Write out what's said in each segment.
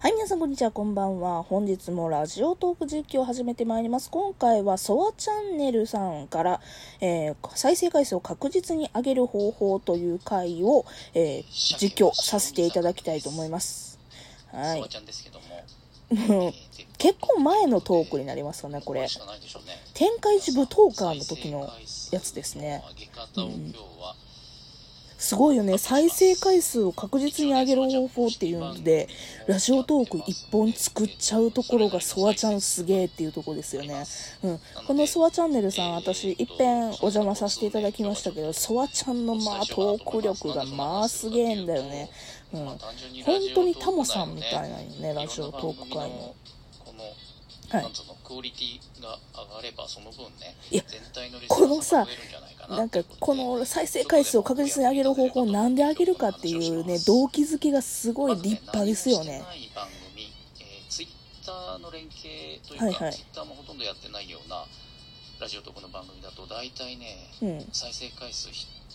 はい、皆さんこんにちは、こんばんは。本日もラジオトーク実況を始めてまいります。今回はソワチャンネルさんから、えー再生回数を確実に上げる方法という回を、えー実況させていただきたいと思います。はい 結構前のトークになりますかね、これ。天下一舞踏家の時のやつですね。上げ方を今日は、すごいよね。再生回数を確実に上げる方法っていうので、ラジオトーク一本作っちゃうところがソワちゃんすげえっていうとこですよね。うん。このソワチャンネルさん、私、いっぺんお邪魔させていただきましたけど、ソワちゃんのまあトーク力がまあすげえんだよね。うん。本当にタモさんみたい内なね、ラジオトーク界。の、はい。なんつうのクオリティが上がればその分ねいや全体のリスこのさナーが増えるんじゃないかな。なんかこの再生回数を確実に上げる方法をなんで上げるかっていうね動機づけがすごい立派ですよね。ターの連携というか、はいはい。ツイッターもほとんどやってないようなラジオトークの番組だと大体ね、うん。再生回数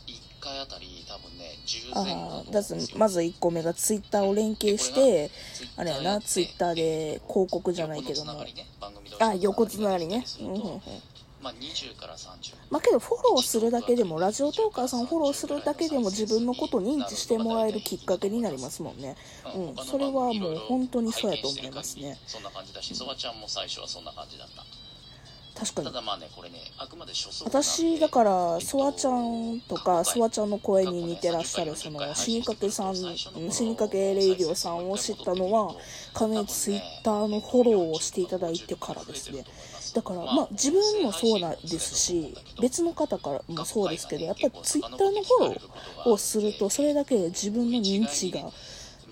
1回あたり多分ね10前後ああだまず1個目がツイッターを連携してあれやなツイッターでで広告じゃないけども。あ横つながりねうんうんうん。まあ20から30まあけどフォローするだけでもラジオトーカーさんをフォローするだけでも自分のことを認知してもらえるきっかけになりますもんね。うんそれはもう本当にそうやと思いますね。そんな感じだしそばちゃんも最初はそんな感じだった確かに。ただまあねこれねあくまで初速私だからソワちゃんとかソワちゃんの声に似てらっしゃるその死にかけさんうん死にかけレイディオさんを知ったのはかなりツイッターのフォローをしていただいてからですね。だからまあ自分もそうなんですし別の方からもそうですけどやっぱりツイッターのフォローをするとそれだけで自分の認知がね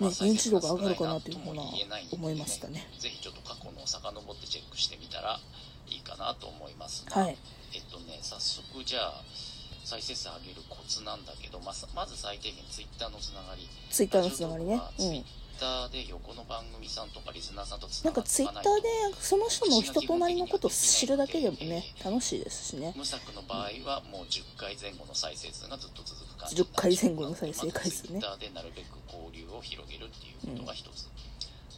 認知度が上がるかなというふうな思いましたね。ぜひちょっと過去のを遡ってチェックしてみたらなと思いますがはい。えっとね早速じゃあ再生数上げるコツなんだけどまずまず最低限ツイッターのつながり。ツイッターのつながりね。うん。ツイッターで横の番組さんとかリスナーさんとつななんがかツイッターでその人の人となりのことを知るだけでもね楽しいですしね。無作の場合はもう10回前後の再生数がずっと続く感じ10回前後の再生回数ね。ツイッターでなるべく交流を広げるっていうことが一つ、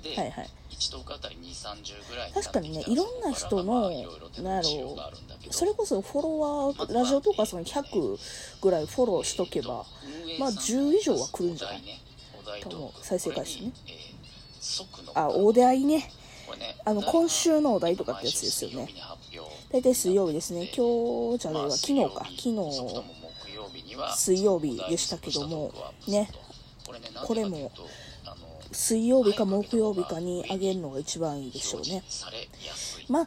で、はいはい。1トークあたり2、30ぐらい確かにねいろんな人のなんやろうそれこそフォロワーラジオとかその100ぐらいフォローしとけばまあ10以上は来るんじゃない？と思う再生回数ねあお題ね。あの今週のお題とかってやつですよね。大体水曜日ですね。今日じゃないわ。昨日か。昨日水曜日でしたけども。ね。これも水曜日か木曜日かにあげるのが一番いいでしょうね。まあ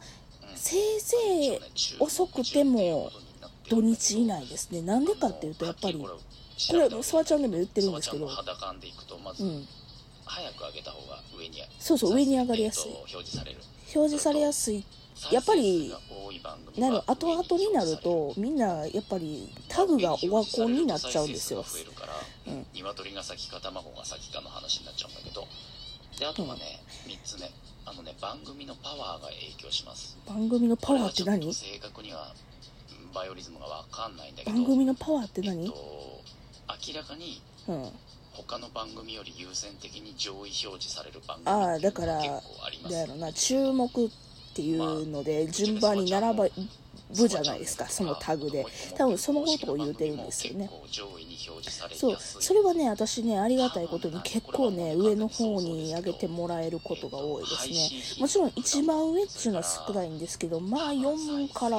せいぜい遅くても土日以内ですね。なんでかっていうとやっぱりこれソワちゃんでも言ってるんですけど。うん。早く上げた方が上にそうそう上に上がりやすい。表示される。表示されやすい。やっぱりなる後々になるとみんなやっぱりタグがオワコンになっちゃうんですよ、うん、鶏が先か卵が先かの話になっちゃうんだけど。であとはね、うん、3つ目。あのね番組のパワーが影響します。番組のパワーって何？正確にはバイオリズムが分かんないんだけど。番組のパワーって何、えっと、明らかに、うん。他の番組より優先的に上位表示される番組ああだからだやろな。注目っていうので順番に並ば部じゃないですかそのタグで。多分そのことを言うてるんですよね。そう。それはね私ねありがたいことに結構ね上の方に上げてもらえることが多いですね。もちろん一番上っていうのは少ないんですけどまあ4から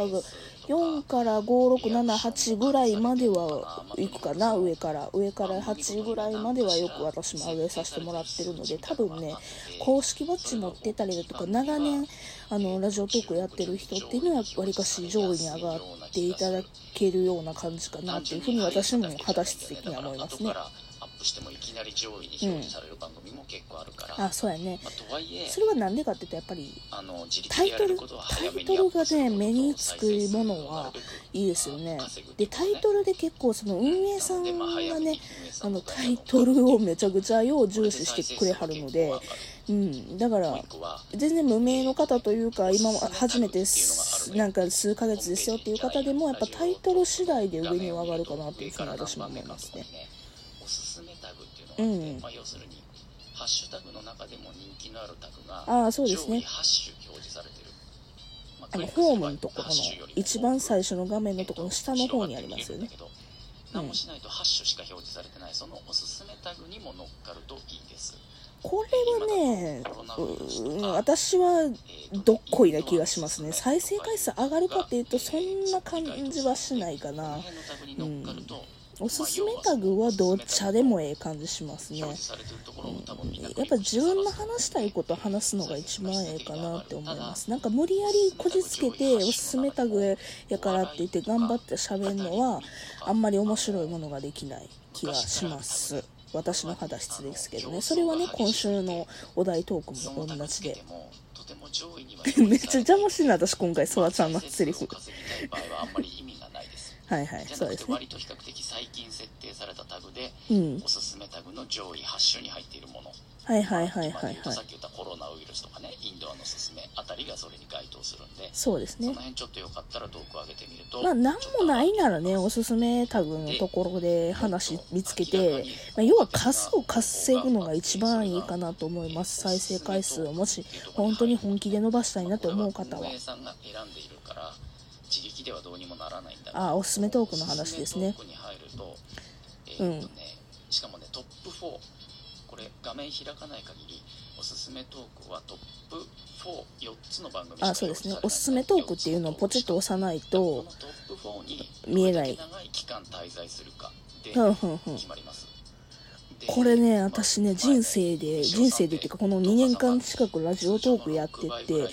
4から5678ぐらいまでは行くかな上から上から8ぐらいまではよく私も上げさせてもらってるので多分ね公式バッジ持ってたりだとか長年あのラジオトークやってる人っていうのはわりかし上位に上がっていただけるような感じかなっていうふうに私も肌質的には思いますね。してもいきなり上位に表示される番組も結構あるから、うん、あそうやね、まあ、とはいえそれはなんでかっていうとやっぱりタイトルタイトルがね目につくものはいいですよね。でタイトルで結構その運営さんがねあのタイトルをめちゃくちゃよう重視してくれはるのでうん、だから全然無名の方というか今初めてなんか数ヶ月ですよっていう方でもやっぱタイトル次第で上に上がるかなっていうふうに私も思いますね。おすすめタグっていうのがあって、うん、まあ、要するにハッシュタグの中でも人気のあるタグが上位8種表示されてる、まああのホームのところの8種よりも一番最初の画面のところの下の方にありますよね。何もしないと8種しか表示されてないそのおすすめタグにも乗っかるといいです。これはねうん私はどっこいな気がしますね。再生回数上がるかっていうとそんな感じはしないかなおすすめタグはどっちでもええ感じしますね、うん、やっぱ自分の話したいこと話すのが一番ええかなって思います。なんか無理やりこじつけておすすめタグやからって言って頑張って喋るのはあんまり面白いものができない気がします。私の肌質ですけどね。それはね今週のお題トークも同じで。めっちゃ邪魔しい？な私今回ソワちゃんのセリフ はいはい。そうですね。割と比較的最近設定されたタグで、うん、おすすめタグの上位8種に入っているもの。はいはいはいはいはい。さっき言ったコロナウイルスとかねインドアのすすめあたりがそれに該当するんでそうですね。その辺ちょっとよかったらトークを上げてみるとまあ何もないならねおすすめタグのところで話見つけて、まあ、要は数を稼ぐのが一番いいかなと思います再生回数をもし本当に本気で伸ばしたいなと思う方は。さんが選んでいるから自力ではどうにもならないんだあおすすめトークの話ですね。おすすめトークに入ると,、えーっとねしかもねトップ4これ画面開かない限りおすすめトークはトップ44つの番組あそうですね。おすすめトークっていうのをポチッと押さないとこのトップ4に見えない。これね私ね人生で人生でっていうかこの2年間近くラジオトークやってて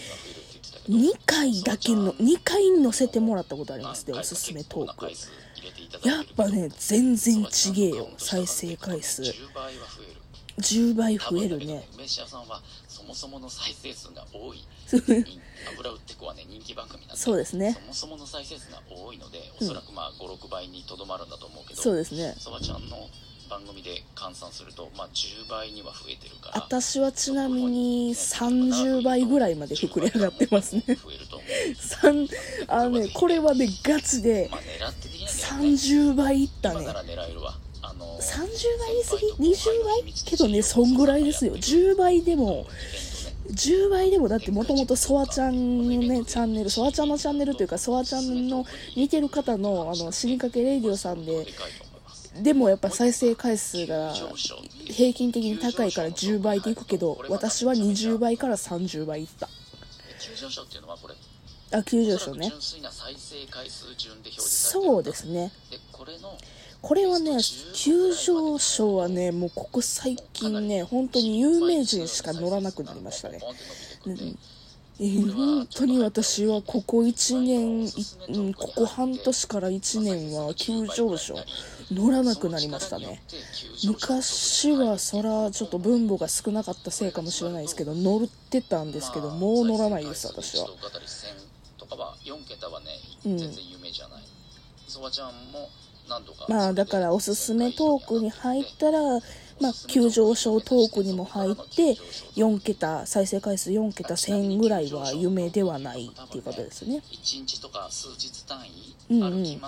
2回だけの2回載せてもらったことありますねおすすめトーク。やっぱね全然ちげえよ再生回数。10倍増えるね。梅シアさんはそもそもの再生数が多い。油売ってこはね人気番組なんでそうですね。そもそもの再生数が多いのでおそらくまあ56倍にとどまるんだと思うけどそうですね。そばちゃんの番組で換算すると、まあ、10倍には増えてるから私はちなみに30倍ぐらいまで膨れ上がってますね。増えると思う3あのねこれはねガチでまあ狙ってできないんだよね。30倍いったね。今なら狙えるわ。あの30倍言い過ぎ20倍？けどねそんぐらいですよ。10倍でも10倍でもだってもともとソワちゃんのねチャンネルソワちゃんのチャンネルというかソワちゃんの似てる方のあの死にかけレイディオさんででもやっぱ再生回数が平均的に高いから10倍でいくけど私は20倍から30倍いった。急上昇っていうのはこれあ急上昇ね。そうですね。でこれはね急上昇はねもうここ最近ね本当に有名人しか乗らなくなりましたね、うんえー本当に私はここ1年、いうん、ここ半年から1年は急上昇乗らなくなりましたね。昔はそらちょっと分母が少なかったせいかもしれないですけど乗ってたんですけどもう乗らないです私は。とかは。4桁はね全然有名じゃない、そばちゃんも何度か。まあだからおすすめトークに入ったらまあ、急上昇トークにも入って4桁再生回数4桁1000ぐらいは夢ではないっていうことですね。1日とか数日単位、うんうん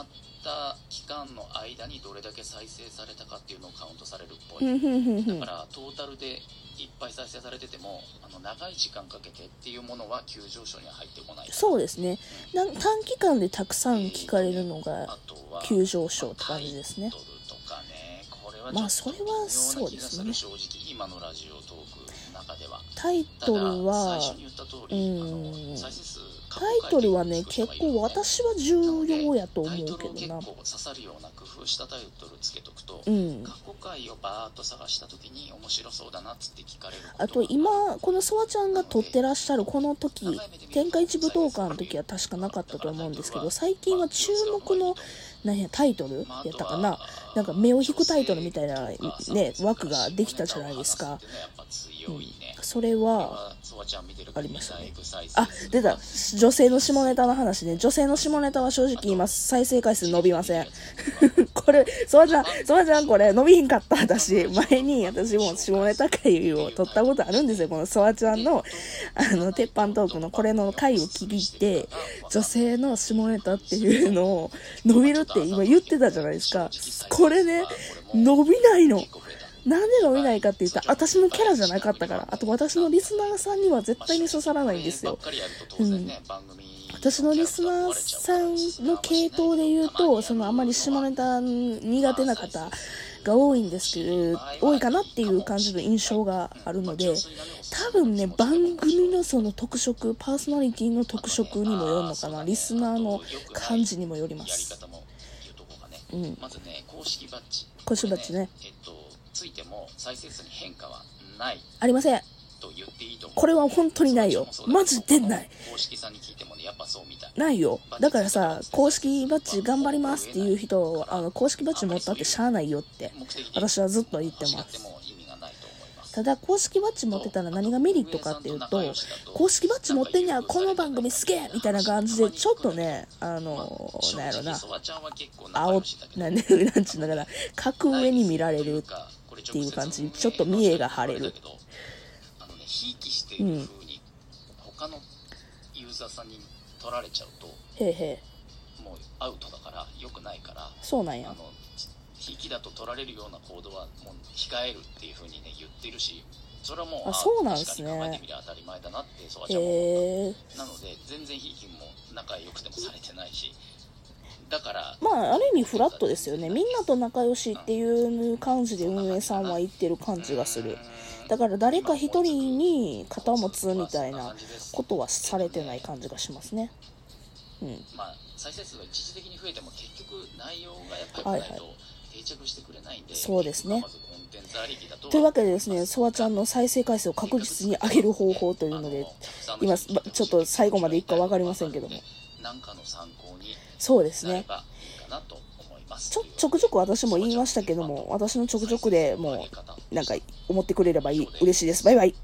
た期間の間にどれだけ再生されたかっていうのをカウントされるっぽい、だからトータルでいっぱい再生されててもあの長い時間かけてっていうものは急上昇には入ってこない。そうですね。なん短期間でたくさん聞かれるのが急上昇って感じですね。まあそれはそうですね。正直今のラジオトークの中では。タイトルは最初に言った通うり、あんの再生数タイトルはね結構私は重要やと思うけどな。構刺さるような工夫したタイトルつけとくと、うん。過去回をバーッと探した時に面白そうだなっつって聞かれるあと今このソワちゃんが撮ってらっしゃるこの時天下一武道館の時は確かなかったと思うんですけど最近は注目の何やタイトルやったかな。なんか目を引くタイトルみたいなね枠ができたじゃないですかそれはありましたね。あ出た。女性の下ネタの話ね女性の下ネタは正直言います再生回数伸びません。これソワちゃんソワちゃんこれ伸びひんかった。私前に私も下ネタ回を撮ったことあるんですよ。このソワちゃんのあの鉄板トークのこれの回を聞いて女性の下ネタっていうのを伸びるって今言ってたじゃないですか。これね伸びないのなんで伸びないかって言ったら、私のキャラじゃなかったから。あと私のリスナーさんには絶対に刺さらないんですよ。うん私のリスナーさんの系統で言うと、そのあんまり下ネタ苦手な方が多いんですけど、多いかなっていう感じの印象があるので、多分ね、番組のその特色、パーソナリティの特色にもよるのかな、リスナーの感じにもよります。うん、まずね、公式バッジ。公式バッジね。えっと、ついても再生数に変化はない。ありません。これは本当にないよ。マジでない。公式さんに聞いてもね、やっぱそうみたい。ないよ。だからさ、公式バッジ頑張りますっていう人、あの、公式バッジ持ったってしゃあないよって、私はずっと言ってます。ただ、公式バッジ持ってたら何がメリットかっていうと、公式バッジ持ってんや、この番組すげえみたいな感じで、ちょっとね、あの、なんやろな、青、なんで、なんちゅうだから、格上に見られるっていう感じ、ちょっと見栄が晴れる。ひいきしている風に他のユーザーさんに取られちゃうとへへもうアウトだからよくないからそうなんや。あのひいきだと取られるような行動はもう控えるっていう風にね言ってるしそれはもうあそうなんですね。考えてみりゃ当たり前だなってそわちゃんも思った。なので全然ひいきも仲良くてもされてないしだからまあある意味フラットですよねみんなと仲良しっていう感じで運営さんは言ってる感じがするだから誰か一人に肩を持つみたいなことはされてない感じがしますね。うん。まあ、再生数が一時的に増えても結局内容がやっぱりないと定着してくれないんで、そうですね。というわけでですね、ソワちゃんの再生回数を確実に上げる方法というので、今、ちょっと最後までいくか分かりませんけども。そうですね。ちょ、ちょくちょく私も言いましたけども、私のちょくちょくでもう、なんか思ってくれればいい、嬉しいです。バイバイ。